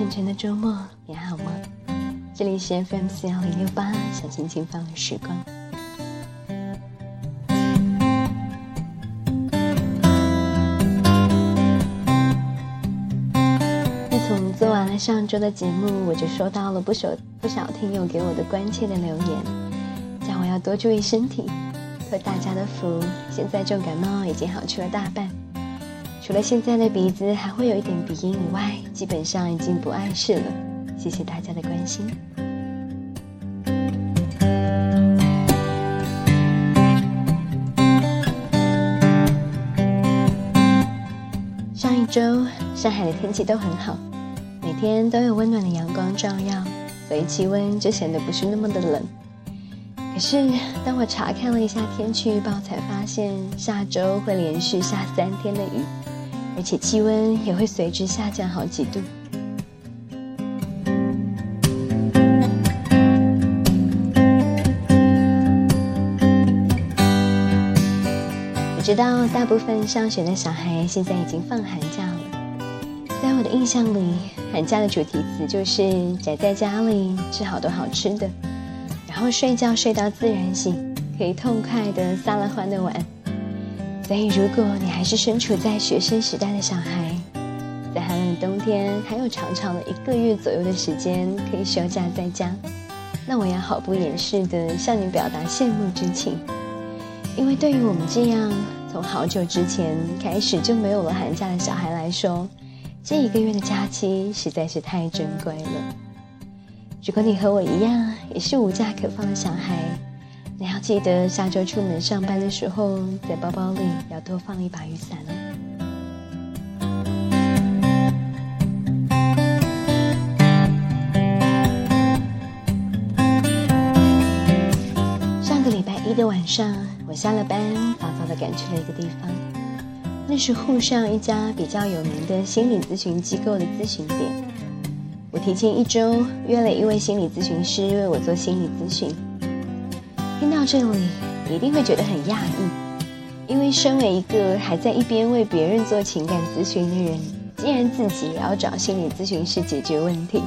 沉沉的周末，你还好吗？这里是 FM 四幺零六八，小轻轻放的时光。自从做完了上周的节目，我就收到了不少不少听友给我的关切的留言，叫我要多注意身体。托大家的福，现在重感冒已经好去了大半。除了现在的鼻子还会有一点鼻音以外，基本上已经不碍事了。谢谢大家的关心。上一周上海的天气都很好，每天都有温暖的阳光照耀，所以气温就显得不是那么的冷。可是当我查看了一下天气预报，才发现下周会连续下三天的雨。而且气温也会随之下降好几度。我知道大部分上学的小孩现在已经放寒假了。在我的印象里，寒假的主题词就是宅在家里，吃好多好吃的，然后睡觉睡到自然醒，可以痛快的撒了欢的玩。所以，如果你还是身处在学生时代的小孩，在寒冷的冬天还有长长的一个月左右的时间可以休假在家，那我要毫不掩饰的向你表达羡慕之情。因为对于我们这样从好久之前开始就没有了寒假的小孩来说，这一个月的假期实在是太珍贵了。如果你和我一样也是无假可放的小孩，你要记得下周出门上班的时候，在包包里要多放一把雨伞哦。上个礼拜一的晚上，我下了班，早早的赶去了一个地方，那是沪上一家比较有名的心理咨询机构的咨询点。我提前一周约了一位心理咨询师为我做心理咨询。听到这里，一定会觉得很讶异，因为身为一个还在一边为别人做情感咨询的人，竟然自己也要找心理咨询师解决问题。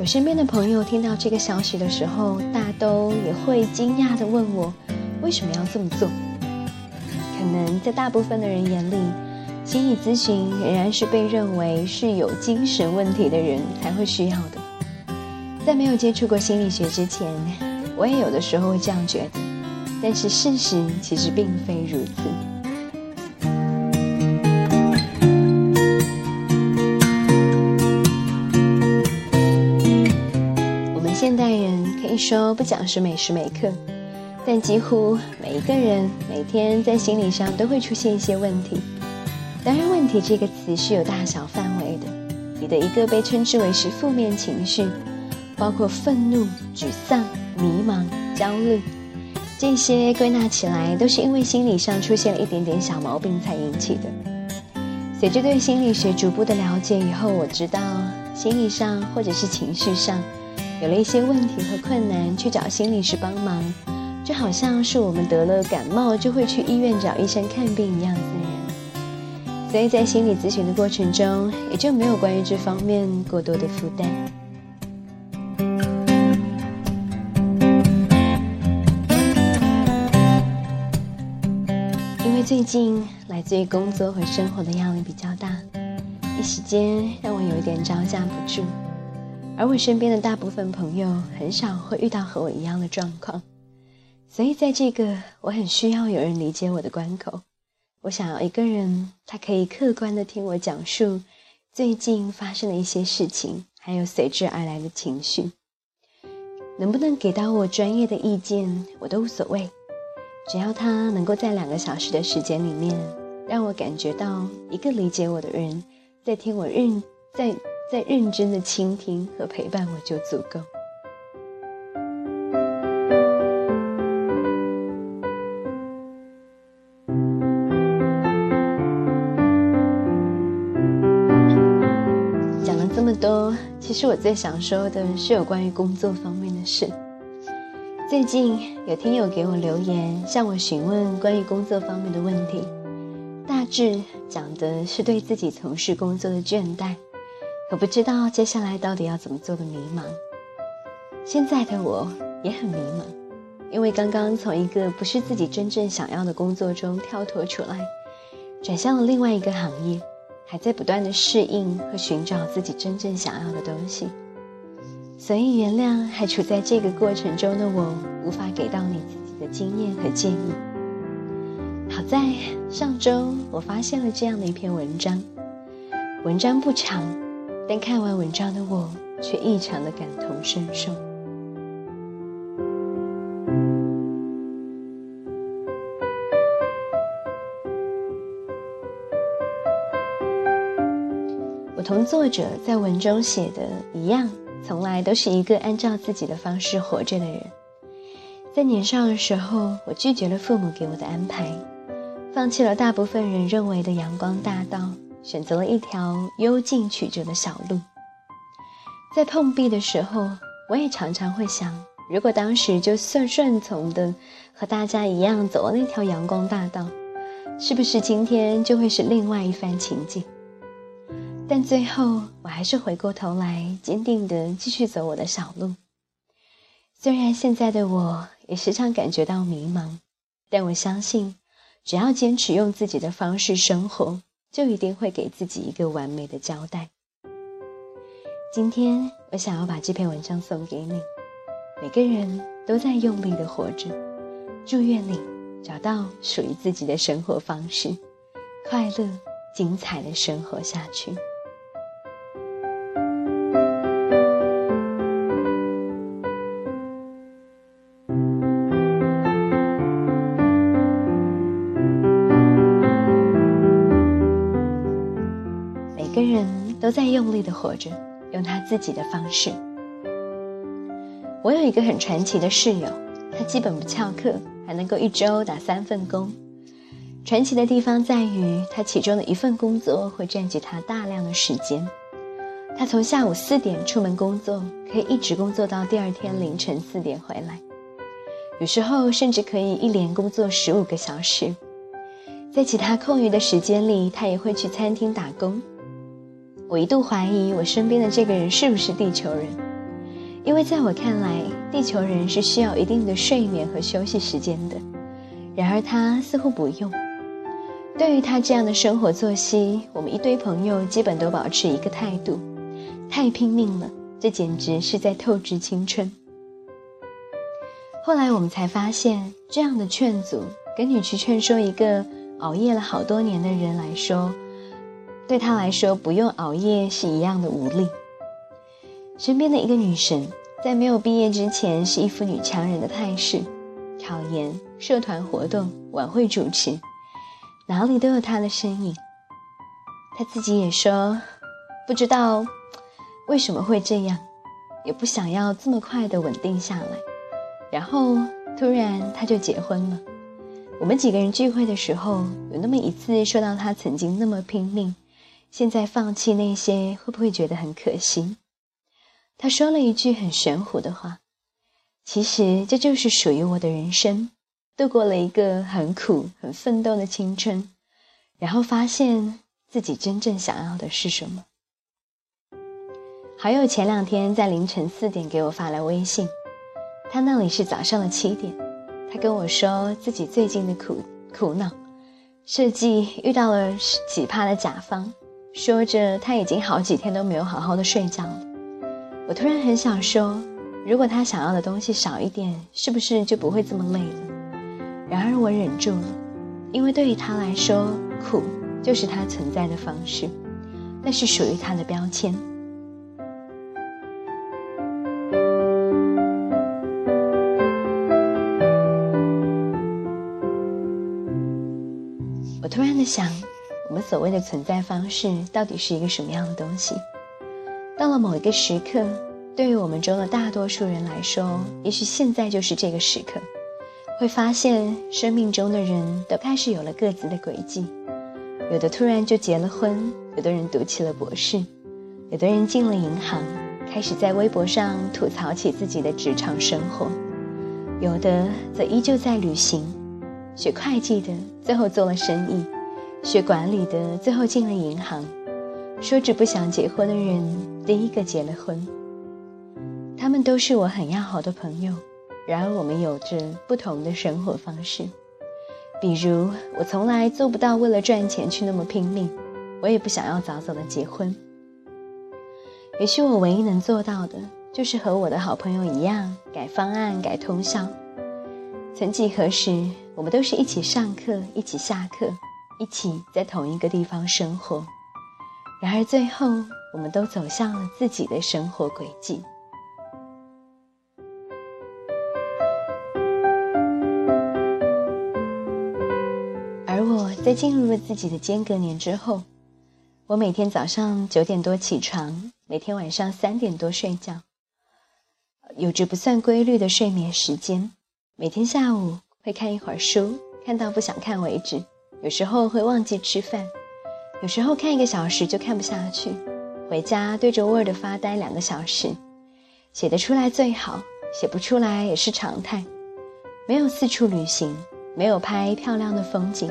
我身边的朋友听到这个消息的时候，大都也会惊讶地问我，为什么要这么做？可能在大部分的人眼里，心理咨询仍然是被认为是有精神问题的人才会需要的。在没有接触过心理学之前，我也有的时候会这样觉得，但是事实其实并非如此。我们现代人可以说不讲是每时每刻，但几乎每一个人每天在心理上都会出现一些问题。当然，问题这个词是有大小范围的，你的一个被称之为是负面情绪，包括愤怒、沮丧。迷茫、焦虑，这些归纳起来都是因为心理上出现了一点点小毛病才引起的。随着对心理学逐步的了解以后，我知道心理上或者是情绪上有了一些问题和困难，去找心理师帮忙，就好像是我们得了感冒就会去医院找医生看病一样自然。所以在心理咨询的过程中，也就没有关于这方面过多的负担。最近来自于工作和生活的压力比较大，一时间让我有一点招架不住。而我身边的大部分朋友很少会遇到和我一样的状况，所以在这个我很需要有人理解我的关口，我想要一个人，他可以客观的听我讲述最近发生的一些事情，还有随之而来的情绪。能不能给到我专业的意见，我都无所谓。只要他能够在两个小时的时间里面，让我感觉到一个理解我的人在听我认在在认真的倾听和陪伴，我就足够。讲了这么多，其实我最想说的是有关于工作方面的事。最近有听友给我留言，向我询问关于工作方面的问题，大致讲的是对自己从事工作的倦怠，可不知道接下来到底要怎么做的迷茫。现在的我也很迷茫，因为刚刚从一个不是自己真正想要的工作中跳脱出来，转向了另外一个行业，还在不断的适应和寻找自己真正想要的东西。所以，原谅还处在这个过程中的我，无法给到你自己的经验和建议。好在上周我发现了这样的一篇文章，文章不长，但看完文章的我却异常的感同身受。我同作者在文中写的一样。从来都是一个按照自己的方式活着的人。在年少的时候，我拒绝了父母给我的安排，放弃了大部分人认为的阳光大道，选择了一条幽静曲折的小路。在碰壁的时候，我也常常会想，如果当时就顺顺从的和大家一样走了那条阳光大道，是不是今天就会是另外一番情景？但最后，我还是回过头来，坚定地继续走我的小路。虽然现在的我也时常感觉到迷茫，但我相信，只要坚持用自己的方式生活，就一定会给自己一个完美的交代。今天，我想要把这篇文章送给你。每个人都在用力地活着，祝愿你找到属于自己的生活方式，快乐、精彩的生活下去。在用力的活着，用他自己的方式。我有一个很传奇的室友，他基本不翘课，还能够一周打三份工。传奇的地方在于，他其中的一份工作会占据他大量的时间。他从下午四点出门工作，可以一直工作到第二天凌晨四点回来，有时候甚至可以一连工作十五个小时。在其他空余的时间里，他也会去餐厅打工。我一度怀疑我身边的这个人是不是地球人，因为在我看来，地球人是需要一定的睡眠和休息时间的。然而他似乎不用。对于他这样的生活作息，我们一堆朋友基本都保持一个态度：太拼命了，这简直是在透支青春。后来我们才发现，这样的劝阻，跟你去劝说一个熬夜了好多年的人来说。对他来说，不用熬夜是一样的无力。身边的一个女神，在没有毕业之前是一副女强人的态势，考研、社团活动、晚会主持，哪里都有她的身影。她自己也说，不知道为什么会这样，也不想要这么快的稳定下来。然后突然她就结婚了。我们几个人聚会的时候，有那么一次说到她曾经那么拼命。现在放弃那些会不会觉得很可惜？他说了一句很玄乎的话：“其实这就是属于我的人生，度过了一个很苦、很奋斗的青春，然后发现自己真正想要的是什么。”好友前两天在凌晨四点给我发来微信，他那里是早上的七点，他跟我说自己最近的苦苦恼，设计遇到了奇葩的甲方。说着，他已经好几天都没有好好的睡觉了。我突然很想说，如果他想要的东西少一点，是不是就不会这么累了？然而我忍住了，因为对于他来说，苦就是他存在的方式，那是属于他的标签。我突然的想。我们所谓的存在方式到底是一个什么样的东西？到了某一个时刻，对于我们中的大多数人来说，也许现在就是这个时刻，会发现生命中的人都开始有了各自的轨迹，有的突然就结了婚，有的人读起了博士，有的人进了银行，开始在微博上吐槽起自己的职场生活，有的则依旧在旅行，学会计的最后做了生意。学管理的最后进了银行，说着不想结婚的人，第一个结了婚。他们都是我很要好的朋友，然而我们有着不同的生活方式。比如，我从来做不到为了赚钱去那么拼命，我也不想要早早的结婚。也许我唯一能做到的，就是和我的好朋友一样，改方案、改通宵。曾几何时，我们都是一起上课、一起下课、一起在同一个地方生活。然而最后，我们都走向了自己的生活轨迹。而我在进入了自己的间隔年之后，我每天早上九点多起床，每天晚上三点多睡觉，有着不算规律的睡眠时间。每天下午会看一会儿书，看到不想看为止。有时候会忘记吃饭，有时候看一个小时就看不下去，回家对着 Word 发呆两个小时。写得出来最好，写不出来也是常态。没有四处旅行，没有拍漂亮的风景，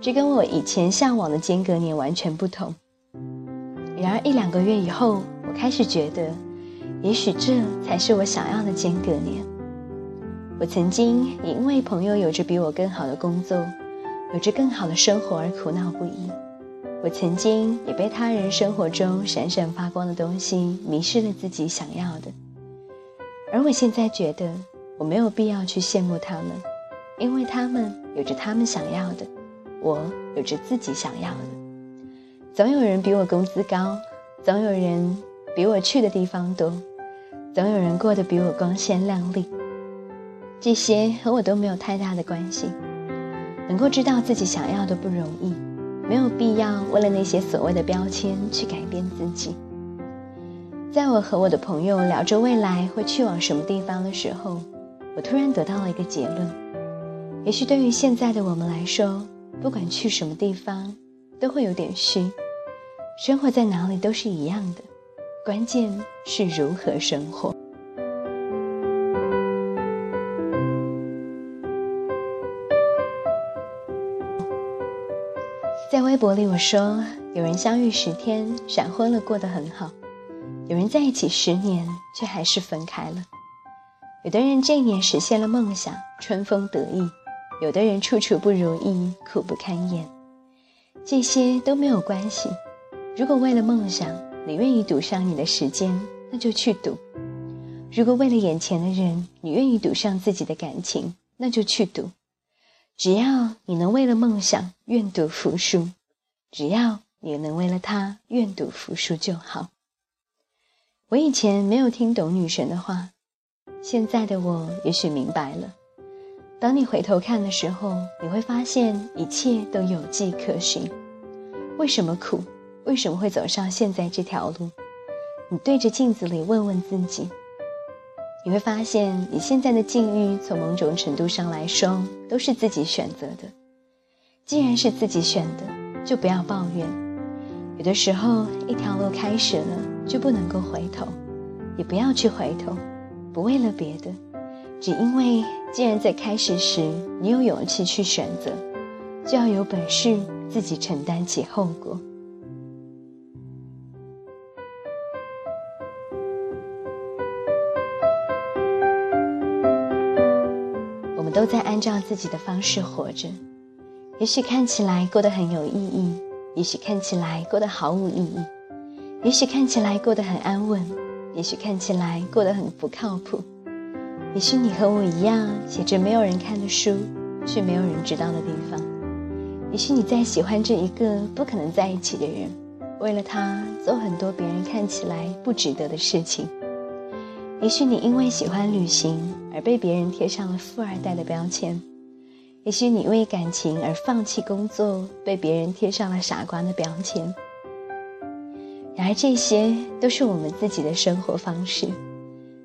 这跟我以前向往的间隔年完全不同。然而一两个月以后，我开始觉得，也许这才是我想要的间隔年。我曾经也因为朋友有着比我更好的工作，有着更好的生活而苦恼不已。我曾经也被他人生活中闪闪发光的东西迷失了自己想要的。而我现在觉得，我没有必要去羡慕他们，因为他们有着他们想要的，我有着自己想要的。总有人比我工资高，总有人比我去的地方多，总有人过得比我光鲜亮丽。这些和我都没有太大的关系。能够知道自己想要的不容易，没有必要为了那些所谓的标签去改变自己。在我和我的朋友聊着未来会去往什么地方的时候，我突然得到了一个结论：也许对于现在的我们来说，不管去什么地方，都会有点虚。生活在哪里都是一样的，关键是如何生活。微博里我说，有人相遇十天闪婚了，过得很好；有人在一起十年却还是分开了；有的人这一年实现了梦想，春风得意；有的人处处不如意，苦不堪言。这些都没有关系。如果为了梦想，你愿意赌上你的时间，那就去赌；如果为了眼前的人，你愿意赌上自己的感情，那就去赌。只要你能为了梦想愿赌服输，只要你能为了他愿赌服输就好。我以前没有听懂女神的话，现在的我也许明白了。当你回头看的时候，你会发现一切都有迹可循。为什么苦？为什么会走上现在这条路？你对着镜子里问问自己。你会发现，你现在的境遇，从某种程度上来说，都是自己选择的。既然是自己选的，就不要抱怨。有的时候，一条路开始了，就不能够回头，也不要去回头，不为了别的，只因为既然在开始时你有勇气去选择，就要有本事自己承担起后果。我们都在按照自己的方式活着，也许看起来过得很有意义，也许看起来过得毫无意义，也许看起来过得很安稳，也许看起来过得很不靠谱。也许你和我一样，写着没有人看的书，去没有人知道的地方。也许你在喜欢着一个不可能在一起的人，为了他做很多别人看起来不值得的事情。也许你因为喜欢旅行而被别人贴上了富二代的标签，也许你为感情而放弃工作，被别人贴上了傻瓜的标签。然而这些都是我们自己的生活方式。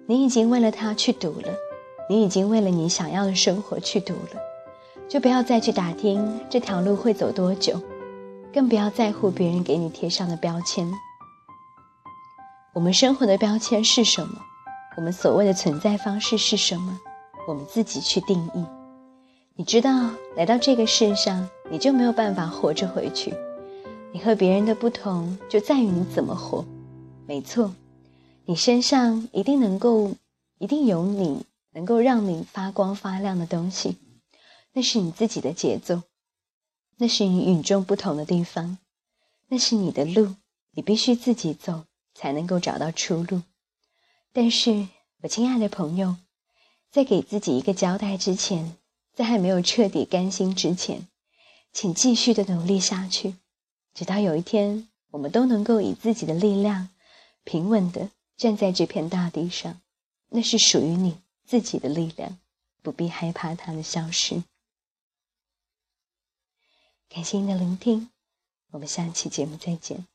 你已经为了他去赌了，你已经为了你想要的生活去赌了，就不要再去打听这条路会走多久，更不要在乎别人给你贴上的标签。我们生活的标签是什么？我们所谓的存在方式是什么？我们自己去定义。你知道，来到这个世上，你就没有办法活着回去，你和别人的不同就在于你怎么活。没错，你身上一定能够，一定有你能够让你发光发亮的东西。那是你自己的节奏，那是你与众不同的地方，那是你的路，你必须自己走才能够找到出路。但是，我亲爱的朋友，在给自己一个交代之前，在还没有彻底甘心之前，请继续的努力下去。直到有一天，我们都能够以自己的力量，平稳的站在这片大地上，那是属于你自己的力量，不必害怕它的消失。感谢您的聆听，我们下期节目再见。